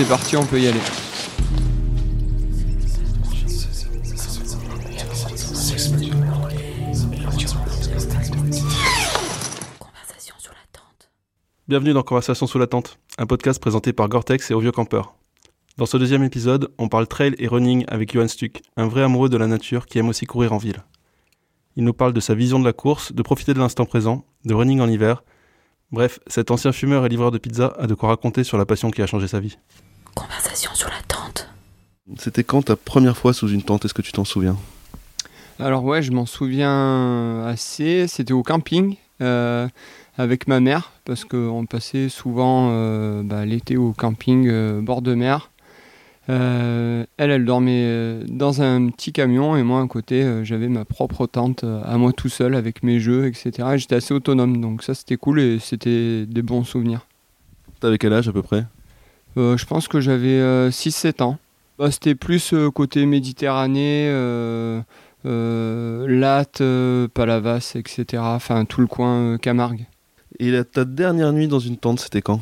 c'est parti, on peut y aller. Bienvenue dans Conversation sous la tente, un podcast présenté par Gore-Tex et Au Vieux Campeur. Dans ce deuxième épisode, on parle trail et running avec Johan Stuck, un vrai amoureux de la nature qui aime aussi courir en ville. Il nous parle de sa vision de la course, de profiter de l'instant présent, de running en hiver. Bref, cet ancien fumeur et livreur de pizza a de quoi raconter sur la passion qui a changé sa vie. Conversation sur la tente. C'était quand ta première fois sous une tente? Est-ce que tu t'en souviens? Alors ouais, je m'en souviens assez. C'était au camping. Euh, avec ma mère parce qu'on passait souvent euh, bah, l'été au camping euh, bord de mer. Euh, elle, elle dormait dans un petit camion et moi à côté, j'avais ma propre tente à moi tout seul avec mes jeux, etc. J'étais assez autonome, donc ça c'était cool et c'était des bons souvenirs. T'avais quel âge à peu près? Je pense que j'avais 6-7 ans. Bah, c'était plus côté Méditerranée, Latte, Palavas, etc. Enfin tout le coin Camargue. Et ta dernière nuit dans une tente, c'était quand?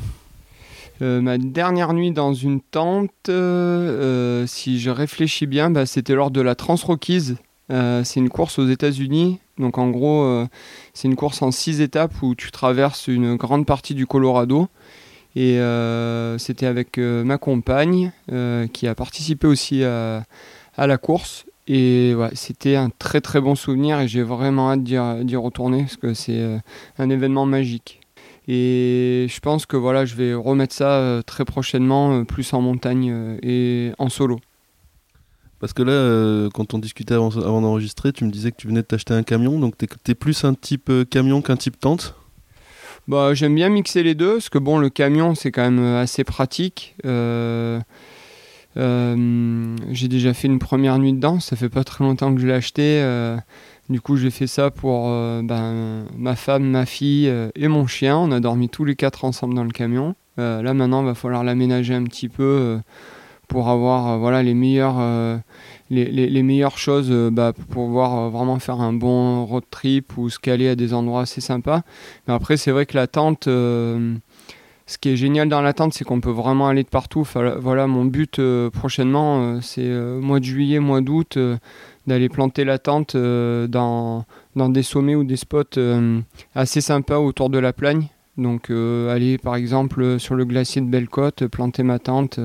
Euh, ma dernière nuit dans une tente, euh, si je réfléchis bien, bah, c'était lors de la Transrockies. Euh, c'est une course aux États-Unis. Donc en gros, c'est une course en six étapes où tu traverses une grande partie du Colorado. Et c'était avec ma compagne qui a participé aussi à, la course. Et ouais, c'était un très très bon souvenir et j'ai vraiment hâte d'y retourner parce que c'est euh, un événement magique. Et je pense que voilà, je vais remettre ça euh, très prochainement, euh, plus en montagne et en solo. Parce que là, quand on discutait avant, d'enregistrer, tu me disais que tu venais de t'acheter un camion, donc tu es, plus un type camion qu'un type tente bah, J'aime bien mixer les deux, parce que bon, le camion, c'est quand même assez pratique. Euh, j'ai déjà fait une première nuit dedans, ça fait pas très longtemps que je l'ai acheté. Euh, du coup, j'ai fait ça pour euh, ben, ma femme, ma fille et mon chien. On a dormi tous les quatre ensemble dans le camion. là, maintenant, il va falloir l'aménager un petit peu pour avoir voilà, les, meilleures, les, meilleures choses bah, pour pouvoir vraiment faire un bon road trip ou se caler à des endroits assez sympas. Mais après, c'est vrai que la tente ce qui est génial dans la tente, c'est qu'on peut vraiment aller de partout. voilà, mon but euh, prochainement, euh, c'est euh, mois de juillet, mois d'août, d'aller planter la tente dans, dans des sommets ou des spots assez sympas autour de la plagne. Donc aller par exemple sur le glacier de Bellecote, planter ma tente,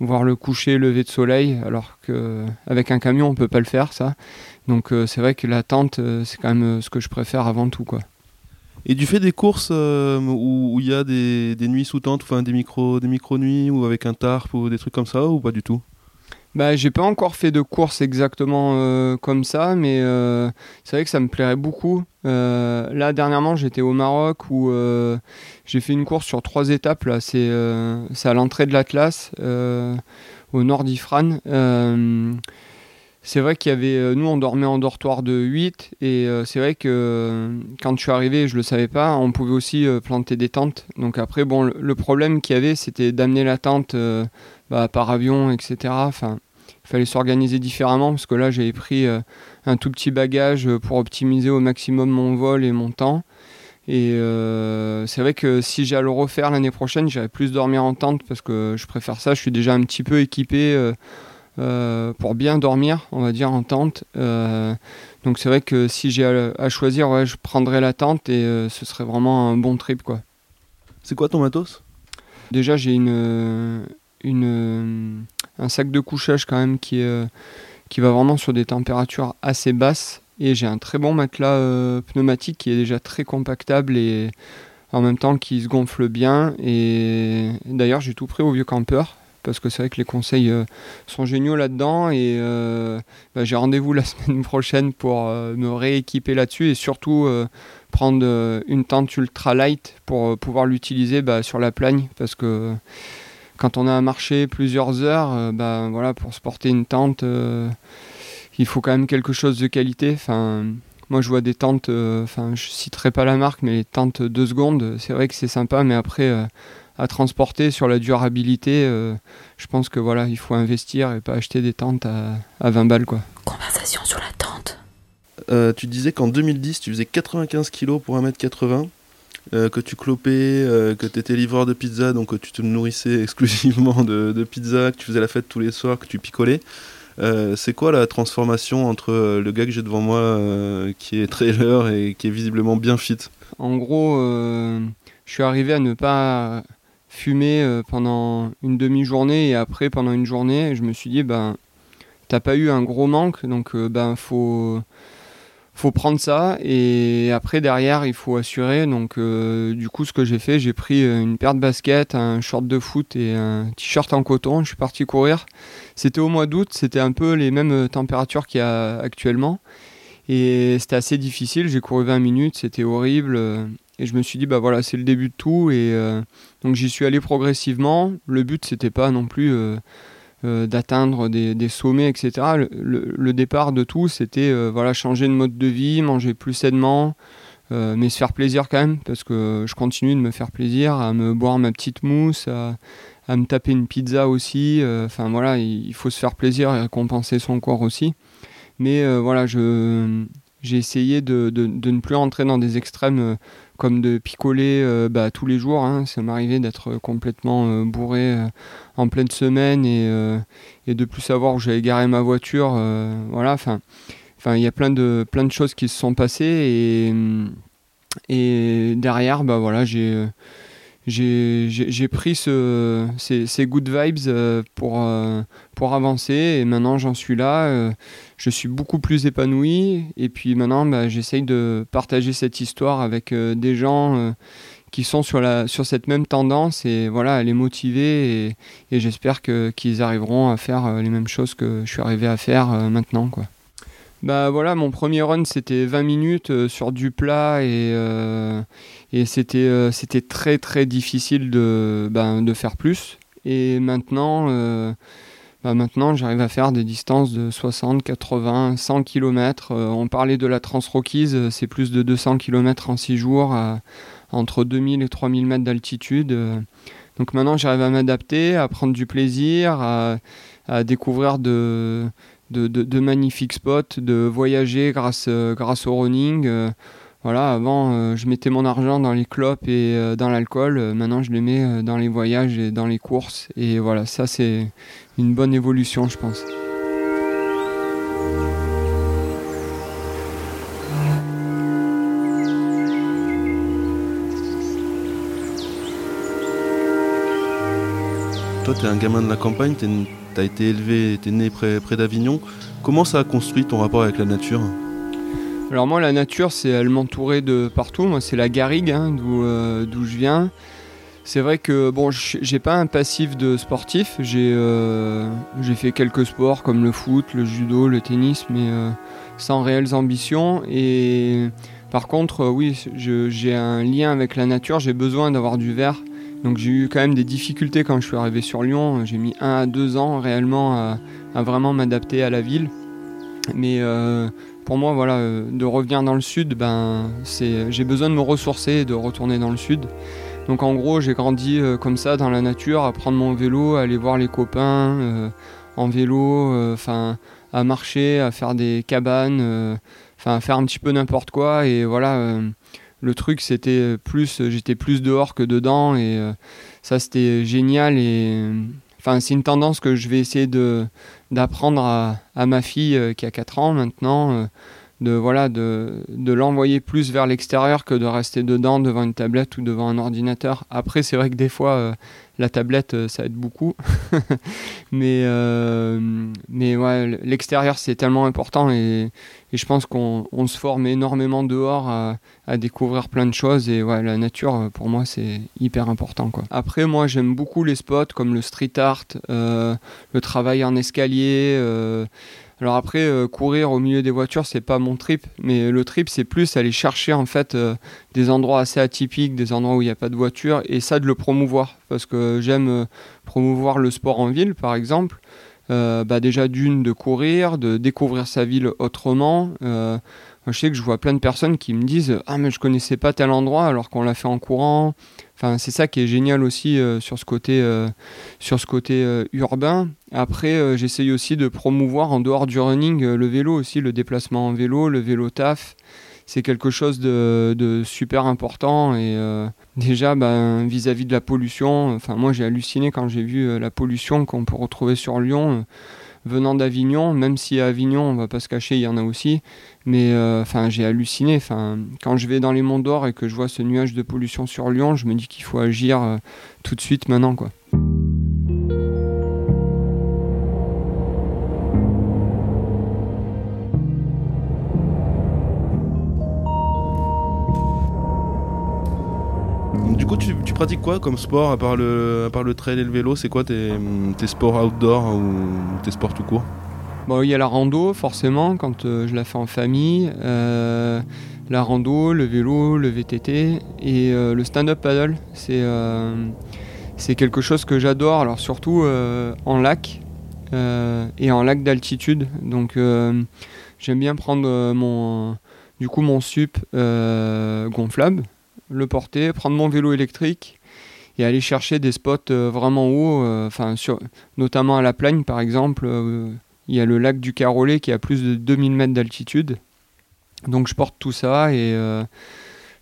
voir le coucher, lever de soleil, alors qu'avec un camion on peut pas le faire ça. Donc c'est vrai que la tente c'est quand même ce que je préfère avant tout quoi. Et tu fais des courses euh, où il y a des, nuits sous tente, enfin des micro, des micro ou avec un tarp ou des trucs comme ça ou pas du tout? Bah, j'ai pas encore fait de course exactement euh, comme ça, mais euh, c'est vrai que ça me plairait beaucoup. là, dernièrement, j'étais au Maroc où j'ai fait une course sur trois étapes. Là, c'est, c'est à l'entrée de l'Atlas, au nord d'Ifran c'est vrai qu'il y avait, euh, nous on dormait en dortoir de 8 et euh, c'est vrai que euh, quand je suis arrivé, je le savais pas, on pouvait aussi planter des tentes. Donc après, bon, le, problème qu'il y avait, c'était d'amener la tente bah, par avion, etc. Enfin, fallait s'organiser différemment parce que là j'avais pris un tout petit bagage pour optimiser au maximum mon vol et mon temps. Et c'est vrai que si j'ai à le refaire l'année prochaine, j'irai plus dormir en tente parce que je préfère ça. Je suis déjà un petit peu équipé euh, pour bien dormir, on va dire, en tente. Euh, donc c'est vrai que si j'ai à, choisir, ouais, je prendrais la tente et euh, ce serait vraiment un bon trip. quoi. C'est quoi ton matos? Déjà j'ai une, une, un sac de couchage quand même qui, qui va vraiment sur des températures assez basses. Et j'ai un très bon matelas pneumatique qui est déjà très compactable et en même temps qui se gonfle bien. Et d'ailleurs j'ai tout pris au vieux campeur parce que c'est vrai que les conseils euh, sont géniaux là-dedans. Et euh, bah, j'ai rendez-vous la semaine prochaine pour euh, me rééquiper là-dessus et surtout prendre une tente ultra light pour pouvoir l'utiliser bah, sur la plagne parce que quand on a marché plusieurs heures, bah, voilà, pour se porter une tente, il faut quand même quelque chose de qualité. Enfin, moi, je vois des tentes, enfin, je citerai pas la marque, mais les tentes 2 secondes, c'est vrai que c'est sympa, mais après, à transporter sur la durabilité, euh, je pense que voilà, il faut investir et pas acheter des tentes à, à 20 balles quoi. Conversation sur la tente. Euh, tu disais qu'en 2010, tu faisais 95 kg pour 1m80. Euh, que tu clopais, euh, que tu étais livreur de pizza, donc que tu te nourrissais exclusivement de, pizza, que tu faisais la fête tous les soirs, que tu picolais. Euh, c'est quoi la transformation entre le gars que j'ai devant moi, qui est trailer et qui est visiblement bien fit? En gros, je suis arrivé à ne pas fumer pendant une demi-journée et après pendant une journée, je me suis dit, ben, t'as pas eu un gros manque, donc ben, faut faut prendre ça et après derrière il faut assurer. Donc euh, du coup ce que j'ai fait j'ai pris euh, une paire de baskets un short de foot et un t-shirt en coton. Je suis parti courir. C'était au mois d'août. C'était un peu les mêmes euh, températures qu'il y a actuellement. Et c'était assez difficile. J'ai couru 20 minutes. C'était horrible. Et je me suis dit bah voilà c'est le début de tout. Et donc j'y suis allé progressivement. Le but c'était pas non plus d'atteindre des, sommets, etc. Le, départ de tout, c'était euh, voilà, changer de mode de vie, manger plus sainement, euh, mais se faire plaisir quand même, parce que je continue de me faire plaisir, à me boire ma petite mousse, à, me taper une pizza aussi. Enfin voilà, il, faut se faire plaisir et récompenser son corps aussi. Mais voilà, j'ai essayé de, de, ne plus rentrer dans des extrêmes comme de picoler euh, bah, tous les jours. Hein. Ça m'arrivait d'être complètement euh, bourré euh, en pleine semaine et, et, de plus savoir où j'allais garer ma voiture. voilà, enfin, il y a plein de choses qui se sont passées et et derrière, bah voilà, j'ai j'ai pris ce, ces, good vibes pour, pour avancer et maintenant j'en suis là je suis beaucoup plus épanoui. Et puis maintenant, bah, j'essaye de partager cette histoire avec euh, des gens euh, qui sont sur, sur cette même tendance et voilà, les motiver. Et, et j'espère qu'ils arriveront à faire euh, les mêmes choses que je suis arrivé à faire maintenant. Quoi. Bah voilà, mon premier run c'était 20 minutes sur du plat et, et c'était, c'était très très difficile de, ben, faire plus. Et maintenant, bah, maintenant, j'arrive à faire des distances de 60, 80, 100 km. on parlait de la Transrockies, euh, c'est plus de 200 km en 6 jours, entre 2000 et 3000 mètres d'altitude. Euh. donc maintenant, j'arrive à m'adapter, à prendre du plaisir, à, découvrir de, de, magnifiques spots, de voyager grâce, euh, grâce au running. Voilà, avant, je mettais mon argent dans les clopes et dans l'alcool. maintenant, je les mets dans les voyages et dans les courses. Et voilà, ça, c'est une bonne évolution, je pense. Toi, tu es un gamin de la campagne, tu as été élevé, tu es né près, d'Avignon. Comment ça a construit ton rapport avec la nature? Alors moi la nature c'est elle m'entourait de partout, moi c'est la garrigue hein, euh, d'où je viens. C'est vrai que bon, j'ai pas un passif de sportif. Euh, j'ai fait quelques sports comme le foot, le judo, le tennis, mais euh, sans réelles ambitions. Et par contre, oui, j'ai un lien avec la nature. J'ai besoin d'avoir du vert. Donc j'ai eu quand même des difficultés quand je suis arrivé sur Lyon. J'ai mis un à deux ans réellement à, vraiment m'adapter à la ville. Mais pour moi, voilà, de revenir dans le sud, ben, j'ai besoin de me ressourcer et de retourner dans le sud. Donc en gros, j'ai grandi euh, comme ça dans la nature, à prendre mon vélo, à aller voir les copains euh, en vélo, euh, enfin à marcher, à faire des cabanes, enfin à faire un petit peu n'importe quoi. Et voilà, le truc c'était plus, j'étais plus dehors que dedans et ça c'était génial et enfin c'est une tendance que je vais essayer de d'apprendre à, à, ma fille qui a 4 ans maintenant de voilà de, de l'envoyer plus vers l'extérieur que de rester dedans devant une tablette ou devant un ordinateur. Après, c'est vrai que des fois, euh, la tablette, euh, ça aide beaucoup. mais euh, mais ouais, l'extérieur, c'est tellement important et, et je pense qu'on on se forme énormément dehors à, découvrir plein de choses. Et ouais, la nature, pour moi, c'est hyper important. Quoi. Après, moi, j'aime beaucoup les spots comme le street art, le travail en escalier. Alors après, euh, courir au milieu des voitures, c'est pas mon trip, mais le trip, c'est plus aller chercher en fait euh, des endroits assez atypiques, des endroits où il n'y a pas de voiture, et ça de le promouvoir, parce que j'aime euh, promouvoir le sport en ville, par exemple. Bah déjà d'une de courir, de découvrir sa ville autrement. je sais que je vois plein de personnes qui me disent ah mais je connaissais pas tel endroit alors qu'on l'a fait en courant. Enfin, c'est ça qui est génial aussi euh, sur ce côté, euh, sur ce côté euh, urbain. Après, j'essaye aussi de promouvoir en dehors du running le vélo aussi, le déplacement en vélo, le vélo taf. C'est quelque chose de, super important. Et déjà, ben, vis-à-vis de la pollution, enfin, moi j'ai halluciné quand j'ai vu la pollution qu'on peut retrouver sur Lyon venant d'Avignon, même si à Avignon, on va pas se cacher, il y en a aussi. Mais euh, enfin, j'ai halluciné. Quand je vais dans les Monts d'Or et que je vois ce nuage de pollution sur Lyon, je me dis qu'il faut agir euh, tout de suite maintenant, quoi. Pratiques quoi comme sport à part le, part le trail et le vélo C'est quoi tes, sports outdoor ou tes sports tout court? Bon, il y a la rando, forcément, quand euh, je la fais en famille. Euh, la rando, le vélo, le VTT et euh, le stand-up paddle. C'est c'est quelque chose que j'adore, alors surtout en lac et en lac d'altitude. Donc j'aime bien prendre mon, du coup, mon sup gonflable le porter, prendre mon vélo électrique et aller chercher des spots euh, vraiment hauts, euh, enfin notamment à la Plagne par exemple. Euh, il y a le lac du Carolet qui a plus de 2000 mètres d'altitude. Donc je porte tout ça et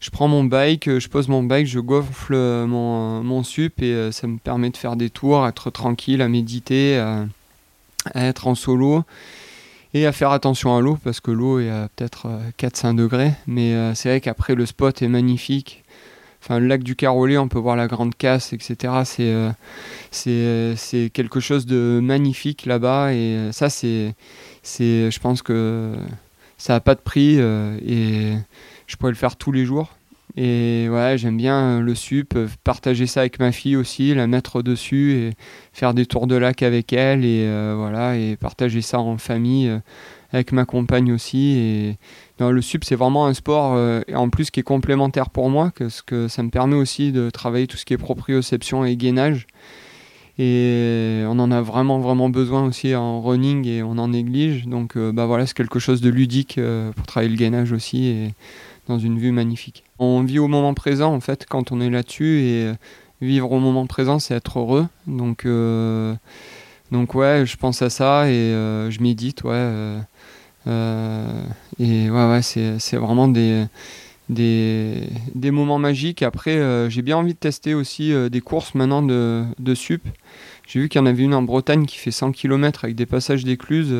je prends mon bike, je pose mon bike, je gonfle mon, mon sup et ça me permet de faire des tours, être tranquille, à méditer, à être en solo et à faire attention à l'eau parce que l'eau est à peut-être 4-5 euh, degrés. Mais euh, c'est vrai qu'après le spot est magnifique. Enfin, le lac du Carolet, on peut voir la Grande Casse, etc. Euh, c'est quelque chose de magnifique là-bas et ça c'est je pense que ça n'a pas de prix et je pourrais le faire tous les jours. Et ouais, j'aime bien le sup, partager ça avec ma fille aussi, la mettre dessus et faire des tours de lac avec elle et euh, voilà et partager ça en famille euh, avec ma compagne aussi. Et le sup c'est vraiment un sport euh, en plus qui est complémentaire pour moi parce que ça me permet aussi de travailler tout ce qui est proprioception et gainage. Et on en a vraiment vraiment besoin aussi en running et on en néglige. Donc bah voilà, c'est quelque chose de ludique pour travailler le gainage aussi dans une vue magnifique. On vit au moment présent en fait quand on est là-dessus et euh, vivre au moment présent c'est être heureux. Donc, euh, donc ouais, je pense à ça et euh, je médite, ouais. et ouais, ouais, c'est vraiment des, des, moments magiques. Après, j'ai bien envie de tester aussi des courses maintenant de, de sup. J'ai vu qu'il y en avait une en Bretagne qui fait 100 km avec des passages d'écluses.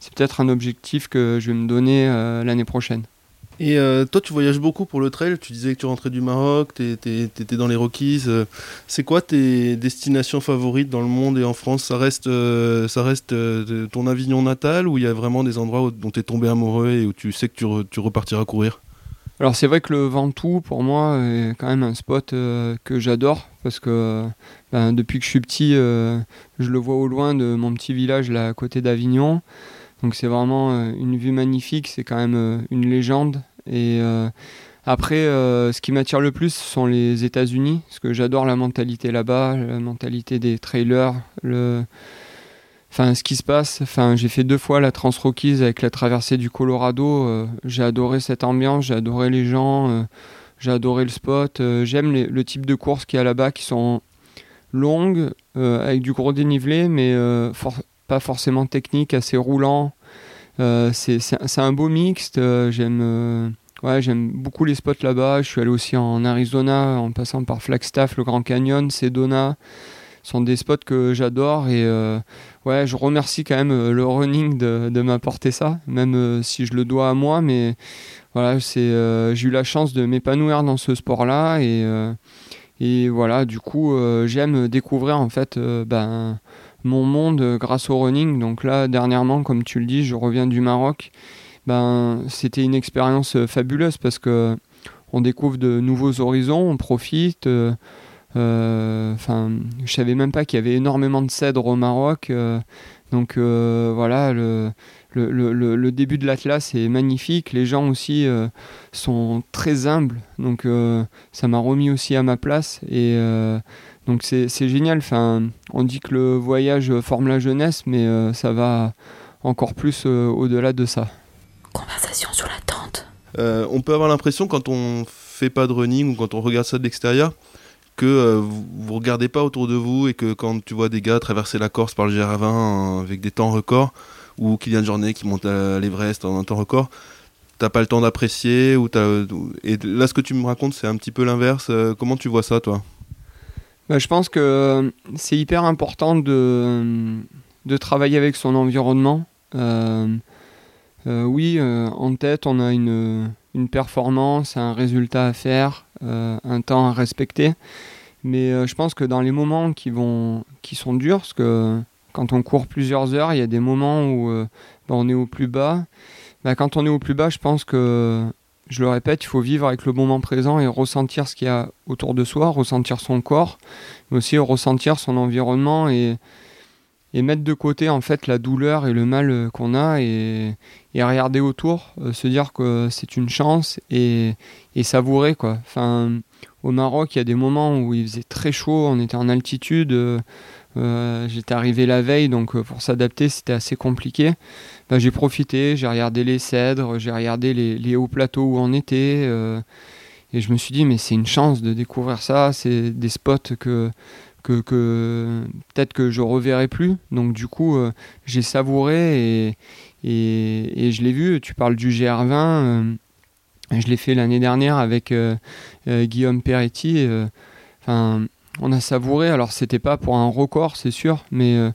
c'est peut-être un objectif que je vais me donner l'année prochaine. Et euh, toi, tu voyages beaucoup pour le trail. Tu disais que tu rentrais du Maroc, tu étais dans les Rockies. Euh, c'est quoi tes destinations favorites dans le monde et en France? Ça reste, euh, ça reste ton Avignon natal ou il y a vraiment des endroits dont tu es tombé amoureux et où tu sais que tu, repartiras courir? Alors c'est vrai que le Ventoux pour moi est quand même un spot que j'adore parce que ben, depuis que je suis petit je le vois au loin de mon petit village là à côté d'Avignon. Donc c'est vraiment une vue magnifique, c'est quand même une légende et euh, après, euh, ce qui m'attire le plus, ce sont les États-Unis, parce que j'adore la mentalité là-bas, la mentalité des trailers, le... Enfin, ce qui se passe, enfin, j'ai fait deux fois la Trans Rockies avec la traversée du Colorado. Euh, j'ai adoré cette ambiance, j'ai adoré les gens, j'ai adoré le spot. J'aime le type de courses qu'il y a là-bas qui sont longues, avec du gros dénivelé, mais pas forcément techniques, assez roulants. Euh, c'est un beau mixte. Euh, j'aime euh, ouais, j'aime beaucoup les spots là-bas. Je suis allé aussi en Arizona en passant par Flagstaff, le Grand Canyon, Sedona. Ce sont des spots que j'adore et ouais, je remercie quand même le running de, de m'apporter ça, même si je le dois à moi. Mais voilà, c'est j'ai eu la chance de m'épanouir dans ce sport-là et et voilà, du coup, j'aime découvrir en fait ben, mon monde grâce au running. Donc là, dernièrement, comme tu le dis, je reviens du Maroc. Ben, c'était une expérience euh, fabuleuse parce que on découvre de nouveaux horizons, on profite. Euh, euh, enfin, je savais même pas qu'il y avait énormément de cèdres au Maroc. Donc voilà, le, le, le, début de l'Atlas est magnifique. Les gens aussi sont très humbles. Donc ça m'a remis aussi à ma place. Et donc c'est génial. Enfin, on dit que le voyage forme la jeunesse, mais euh, ça va encore plus euh, au-delà de ça. Conversation sur la tente. Euh, on peut avoir l'impression quand on fait pas de running ou quand on regarde ça de l'extérieur que vous, vous regardez pas autour de vous et que quand tu vois des gars traverser la Corse par le GR20 avec des temps records ou une journée qui monte à l'Everest en un temps record, t'as pas le temps d'apprécier ou et là ce que tu me racontes c'est un petit peu l'inverse. comment tu vois ça toi? Bah, je pense que c'est hyper important de, de travailler avec son environnement. oui, en tête, on a une, une performance, un résultat à faire, un temps à respecter. Mais je pense que dans les moments qui, vont, qui sont durs, parce que quand on court plusieurs heures, il y a des moments où euh, bah, on est au plus bas. Bah, quand on est au plus bas, je pense que, je le répète, il faut vivre avec le moment présent et ressentir ce qu'il y a autour de soi, ressentir son corps, mais aussi ressentir son environnement et, et mettre de côté en fait la douleur et le mal euh, qu'on a et, et, regarder autour, euh, se dire que c'est une chance et, et, savourer quoi. Enfin, au Maroc, il y a des moments où il faisait très chaud, on était en altitude. Euh, j'étais arrivé la veille, donc pour s'adapter, c'était assez compliqué. Bah, j'ai profité, j'ai regardé les cèdres, j'ai regardé les, hauts plateaux où on était. Et je me suis dit, mais c'est une chance de découvrir ça. C'est des spots que, que, peut-être que je reverrai plus. Donc du coup, j'ai savouré et, je l'ai vu. Tu parles du GR20. je l'ai fait l'année dernière avec Guillaume Peretti. Enfin on a savouré. Alors, c'était pas pour un record, c'est sûr, mais euh,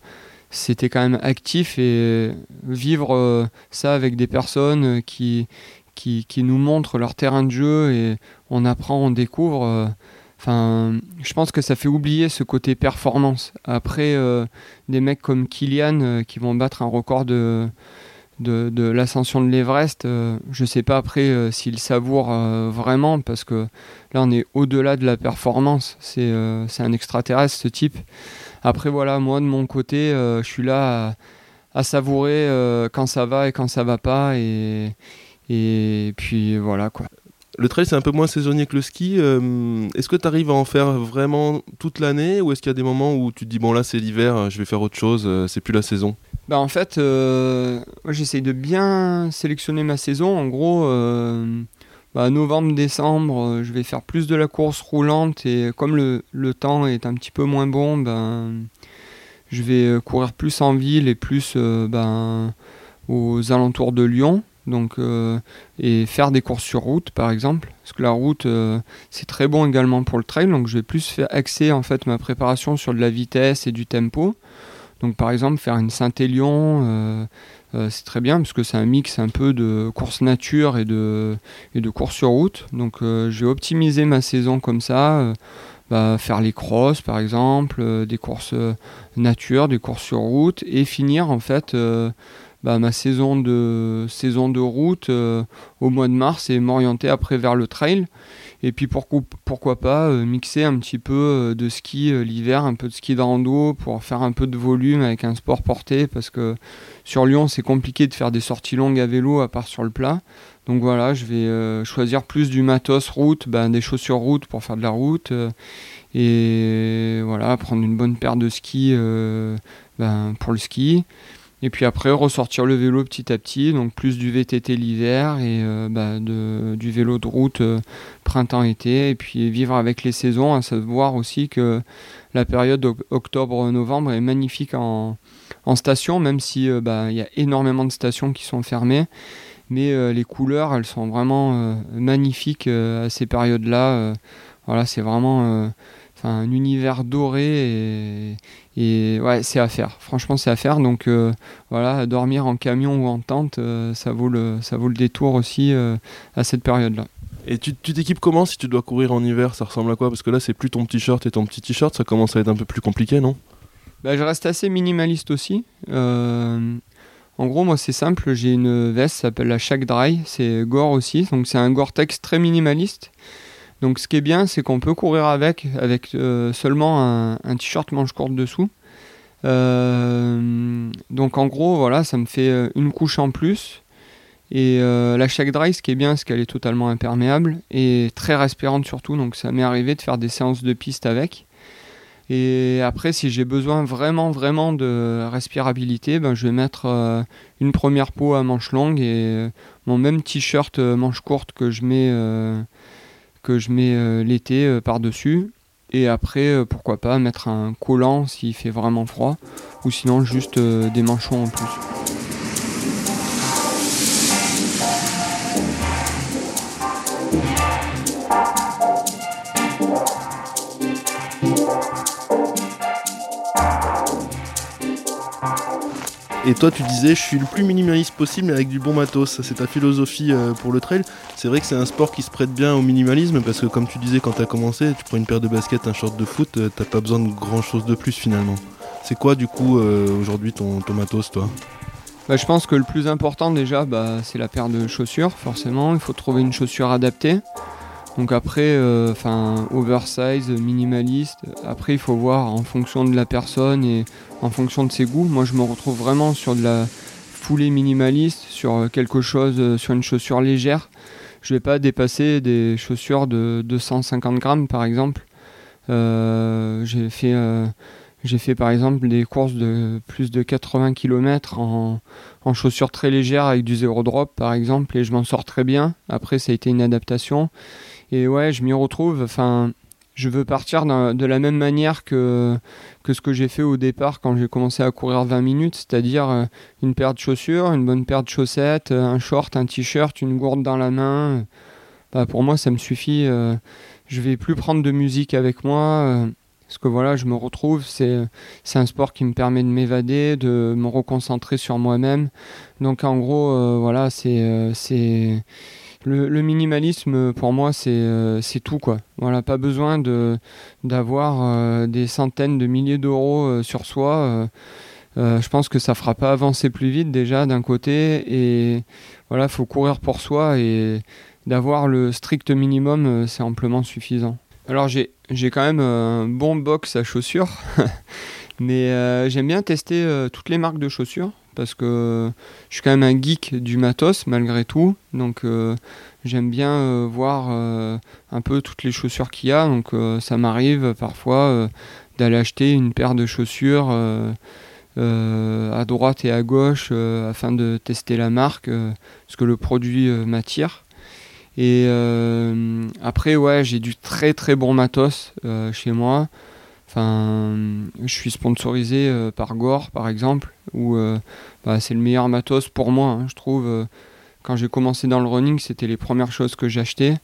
c'était quand même actif et vivre euh, ça avec des personnes qui, qui, nous montrent leur terrain de jeu et on apprend, on découvre. Euh, enfin, je pense que ça fait oublier ce côté performance. Après, des mecs comme Kylian qui vont battre un record de, de, l'ascension de l'Everest, euh, je ne sais pas après euh, s'il savoure euh, vraiment, parce que là on est au-delà de la performance, c'est un extraterrestre ce type. Après voilà, moi de mon côté, je suis là à, savourer quand ça va et quand ça va pas, et, et puis voilà quoi. Le trail, c'est un peu moins saisonnier que le ski. est-ce que tu arrives à en faire vraiment toute l'année ou est-ce qu'il y a des moments où tu te dis, bon là c'est l'hiver, je vais faire autre chose, c'est plus la saison? Bah en fait, euh, j'essaye de bien sélectionner ma saison. En gros, euh, bah, novembre-décembre, euh, je vais faire plus de la course roulante et comme le, le temps est un petit peu moins bon, ben, je vais courir plus en ville et plus ben, aux alentours de Lyon. Donc, et faire des courses sur route par exemple, parce que la route c'est très bon également pour le trail, donc je vais plus faire axer en fait ma préparation sur de la vitesse et du tempo. Donc par exemple faire une Saint-Élion, euh, euh, c'est très bien parce que c'est un mix un peu de course nature et de, et de course sur route. Donc euh, je vais optimiser ma saison comme ça. Bah, faire les crosses par exemple, des courses nature, des courses sur route et finir en fait bah, ma saison de, saison de route au mois de mars et m'orienter après vers le trail. Et puis pourquoi, pas euh, mixer un petit peu euh, de ski euh, l'hiver, un peu de ski de rando pour faire un peu de volume avec un sport porté parce que sur Lyon c'est compliqué de faire des sorties longues à vélo à part sur le plat. Donc voilà, je vais choisir plus du matos route, ben, des chaussures route pour faire de la route et voilà, prendre une bonne paire de skis ben, pour le ski. Et puis après, ressortir le vélo petit à petit, donc plus du VTT l'hiver et euh, bah, du vélo de route euh, printemps-été. Et puis vivre avec les saisons, à savoir aussi que la période octobre-novembre est magnifique en, station, même si euh, bah, il y a énormément de stations qui sont fermées. Mais les couleurs, elles sont vraiment magnifiques à ces périodes-là. voilà, c'est vraiment un univers doré et, ouais, c'est à faire. Franchement, c'est à faire. Donc euh, voilà, dormir en camion ou en tente, euh, ça, vaut le, ça vaut le détour aussi euh, à cette période-là. Et tu t'équipes comment si tu dois courir en hiver? Ça ressemble à quoi? Parce que là, c'est plus ton t-shirt et ton petit t-shirt, ça commence à être un peu plus compliqué, non? Bah, Je reste assez minimaliste aussi. En gros, moi, c'est simple. J'ai une veste, ça s'appelle la Shack Dry. C'est Gore aussi. Donc, c'est un Gore-Tex très minimaliste. Donc ce qui est bien, c'est qu'on peut courir avec, euh, seulement un, t-shirt manche courte dessous. Euh, donc en gros, voilà, ça me fait euh, une couche en plus. Et la Shake Dry, ce qui est bien, c'est qu'elle est totalement imperméable et très respirante surtout. Donc ça m'est arrivé de faire des séances de piste avec. Et après, si j'ai besoin vraiment, vraiment de respirabilité, ben, je vais mettre une première peau à manche longue et mon même t-shirt manche courte que je mets que je mets euh, l'été euh, par-dessus. Et après, euh, pourquoi pas mettre un collant s'il fait vraiment froid, ou sinon juste des manchons en plus. Et toi, tu disais, je suis le plus minimaliste possible, avec du bon matos. C'est ta philosophie euh, pour le trail. C'est vrai que c'est un sport qui se prête bien au minimalisme, parce que comme tu disais quand t'as commencé, tu prends une paire de baskets, un short de foot, euh, t'as pas besoin de grand chose de plus finalement. C'est quoi du coup euh, aujourd'hui ton, matos, toi? Bah, je pense que le plus important déjà, bah, c'est la paire de chaussures, forcément. Il faut trouver une chaussure adaptée. Donc après, oversize, minimaliste. Après, il faut voir en fonction de la personne et en fonction de ses goûts. Moi, je me retrouve vraiment sur de la foulée minimaliste, sur quelque chose, euh, sur une chaussure légère. Je vais pas dépasser des chaussures de 250 grammes, par exemple. Euh, j'ai fait, j'ai fait par exemple des courses de plus de 80 km en, en chaussures très légères avec du zéro drop, par exemple, et je m'en sors très bien. Après, ça a été une adaptation. Et ouais, je m'y retrouve. Enfin, je veux partir de la même manière que, que ce que j'ai fait au départ quand j'ai commencé à courir 20 minutes, c'est-à-dire euh, une paire de chaussures, une bonne paire de chaussettes, euh, un short, un t-shirt, une gourde dans la main. Bah, pour moi, ça me suffit. Euh, je vais plus prendre de musique avec moi. Parce que voilà, je me retrouve, c'est, c'est un sport qui me permet de m'évader, de me reconcentrer sur moi-même. Donc en gros, voilà, c'est, c'est, le, minimalisme, pour moi, euh, c'est tout. quoi. Voilà, pas besoin de d'avoir euh, des centaines de milliers d'euros euh, sur soi. je pense que ça fera pas avancer plus vite déjà d'un côté. Et voilà, faut courir pour soi et d'avoir le strict minimum, c'est amplement suffisant. Alors j'ai quand même un bon box à chaussures, mais j'aime bien tester toutes les marques de chaussures parce que je suis quand même un geek du matos malgré tout. Donc euh, j'aime bien euh, voir euh, un peu toutes les chaussures qu'il y a. Donc ça m'arrive parfois d'aller acheter une paire de chaussures à droite et à gauche afin de tester la marque, parce que le produit m'attire. Et après, ouais, j'ai du très très bon matos chez moi. Je suis sponsorisé euh, par Gore, par exemple, où euh, bah, c'est le meilleur matos pour moi, hein, je trouve. Euh, quand j'ai commencé dans le running, c'était les premières choses que j'achetais.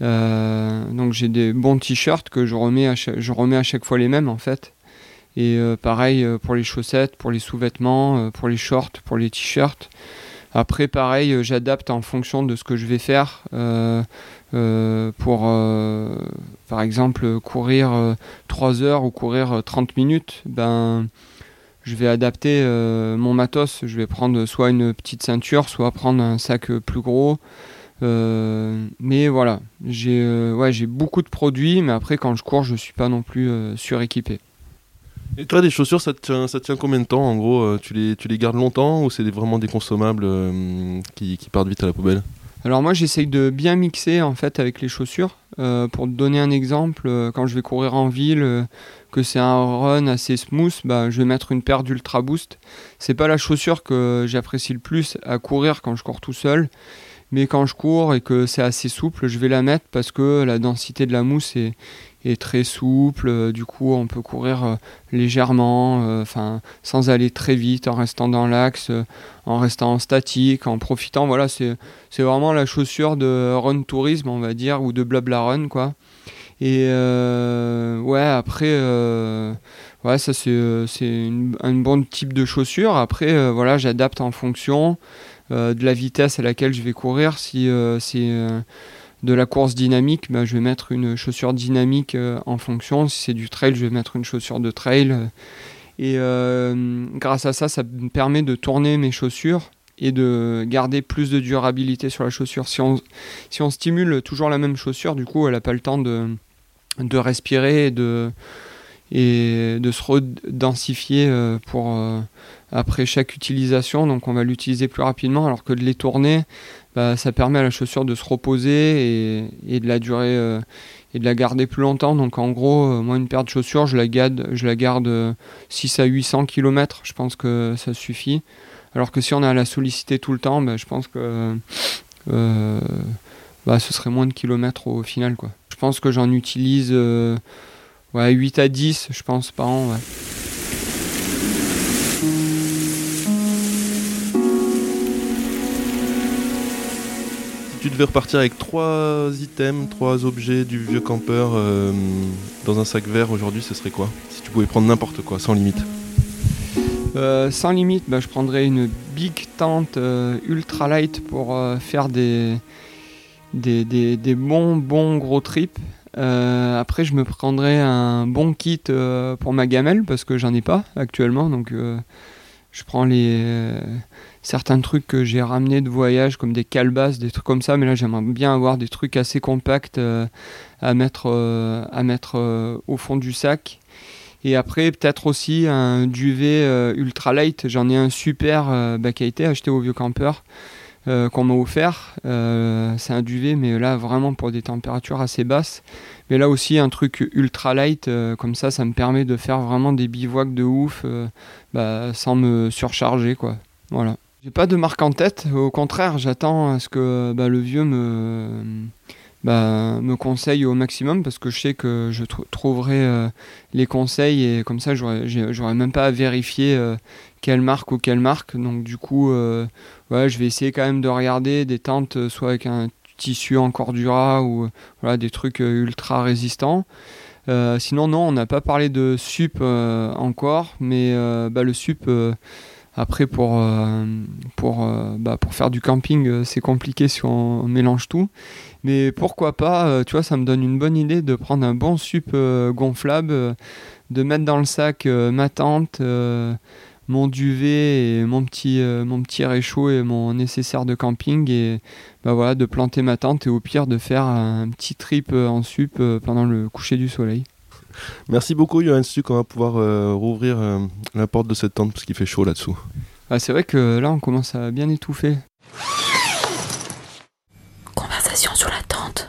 donc j'ai des bons t-shirts que je remets, à chaque, fois les mêmes en fait. Et pareil pour les chaussettes, pour les sous-vêtements, pour les shorts, pour les t-shirts. Après, pareil, j'adapte en fonction de ce que je vais faire. Pour, par exemple, courir 3 heures ou courir 30 minutes, ben, je vais adapter mon matos. Je vais prendre soit une petite ceinture, soit prendre un sac plus gros. mais voilà, j'ai ouais, beaucoup de produits, mais après, quand je cours, je ne suis pas non plus suréquipé. Et toi, des chaussures, ça tient, ça tient combien de temps En gros, euh, tu les, tu les gardes longtemps ou c'est vraiment des consommables euh, qui, qui, partent vite à la poubelle? Alors moi, j'essaye de bien mixer en fait avec les chaussures. Euh, pour donner un exemple, quand je vais courir en ville, que c'est un run assez smooth, bah, je vais mettre une paire d'Ultra Boost. C'est pas la chaussure que j'apprécie le plus à courir quand je cours tout seul. Mais quand je cours et que c'est assez souple, je vais la mettre parce que la densité de la mousse est, très souple. Euh, du coup, on peut courir euh, légèrement, euh, enfin, sans aller très vite, en restant dans l'axe, en restant statique, en profitant. Voilà, c'est vraiment la chaussure de run tourisme, on va dire, ou de blabla run, quoi. Et ouais, après, ouais, ça c'est un bon type de chaussure. Après, voilà, j'adapte en fonction de la vitesse à laquelle je vais courir. Si c'est de la course dynamique, bah, je vais mettre une chaussure dynamique euh, en fonction. Si c'est du trail, je vais mettre une chaussure de trail. Et euh, grâce à ça, ça me permet de tourner mes chaussures et de garder plus de durabilité sur la chaussure. Si on, stimule toujours la même chaussure, du coup, elle n'a pas le temps de, respirer et de, et de se redensifier euh, pour après chaque utilisation. Donc on va l'utiliser plus rapidement, alors que de les tourner, bah, ça permet à la chaussure de se reposer et, de la durer euh, et de la garder plus longtemps. Donc en gros, euh, moi une paire de chaussures, je la garde, je la garde 6 euh, à 800 km, je pense que ça suffit. Alors que si on a à la solliciter tout le temps, bah, je pense que bah, ce serait moins de kilomètres au final. Quoi. Je pense que j'en utilise ouais, 8 à 10, je pense, par an. Tu devais repartir avec trois items, trois objets du vieux campeur euh, dans un sac vert aujourd'hui, ce serait quoi Si tu pouvais prendre n'importe quoi, sans limite. Euh, sans limite, bah, je prendrais une big tente euh, ultra light pour faire des, des, des- des bons, bons gros trips. Après, je me prendrais un bon kit pour ma gamelle parce que j'en ai pas actuellement. Donc, je prends les euh, certains trucs que j'ai ramenés de voyage, comme des calebasses, des trucs comme ça. Mais là, j'aimerais bien avoir des trucs assez compacts euh, à mettre, euh, à mettre au fond du sac. Et après, peut-être aussi un duvet ultra light. J'en ai un super bah, qui a été acheté au vieux campeur qu'on m'a offert. C'est un duvet, mais là vraiment pour des températures assez basses. Mais là aussi un truc ultra light, euh, comme ça, ça me permet de faire vraiment des bivouacs de ouf euh, bah, sans me surcharger, quoi. Voilà. J'ai pas de marque en tête. Au contraire, j'attends à ce que bah, le vieux me bah, me conseille au maximum parce que je sais que je tr- trouverai euh, les conseils et comme ça j'aurais même pas à vérifier quelle marque ou quelle marque donc du coup ouais, je vais essayer quand même de regarder des tentes soit avec un tissu en cordura ou voilà des trucs euh, ultra résistants. Euh, sinon non on n'a pas parlé de sup euh, encore mais bah, le sup après pour pour bah, pour faire du camping c'est compliqué si on mélange tout. Mais pourquoi pas, tu vois, ça me donne une bonne idée de prendre un bon sup gonflable, de mettre dans le sac ma tente, mon duvet et mon petit, euh, mon petit réchaud et mon nécessaire de camping et bah voilà, de planter ma tente et au pire de faire un petit trip euh, en sup euh, pendant le coucher du soleil. Merci beaucoup, Johan Stuck. On va pouvoir euh, rouvrir euh, la porte de cette tente parce qu'il fait chaud là-dessous. Ah, c'est vrai que là on commence à bien étouffer. Conversation sur la tente.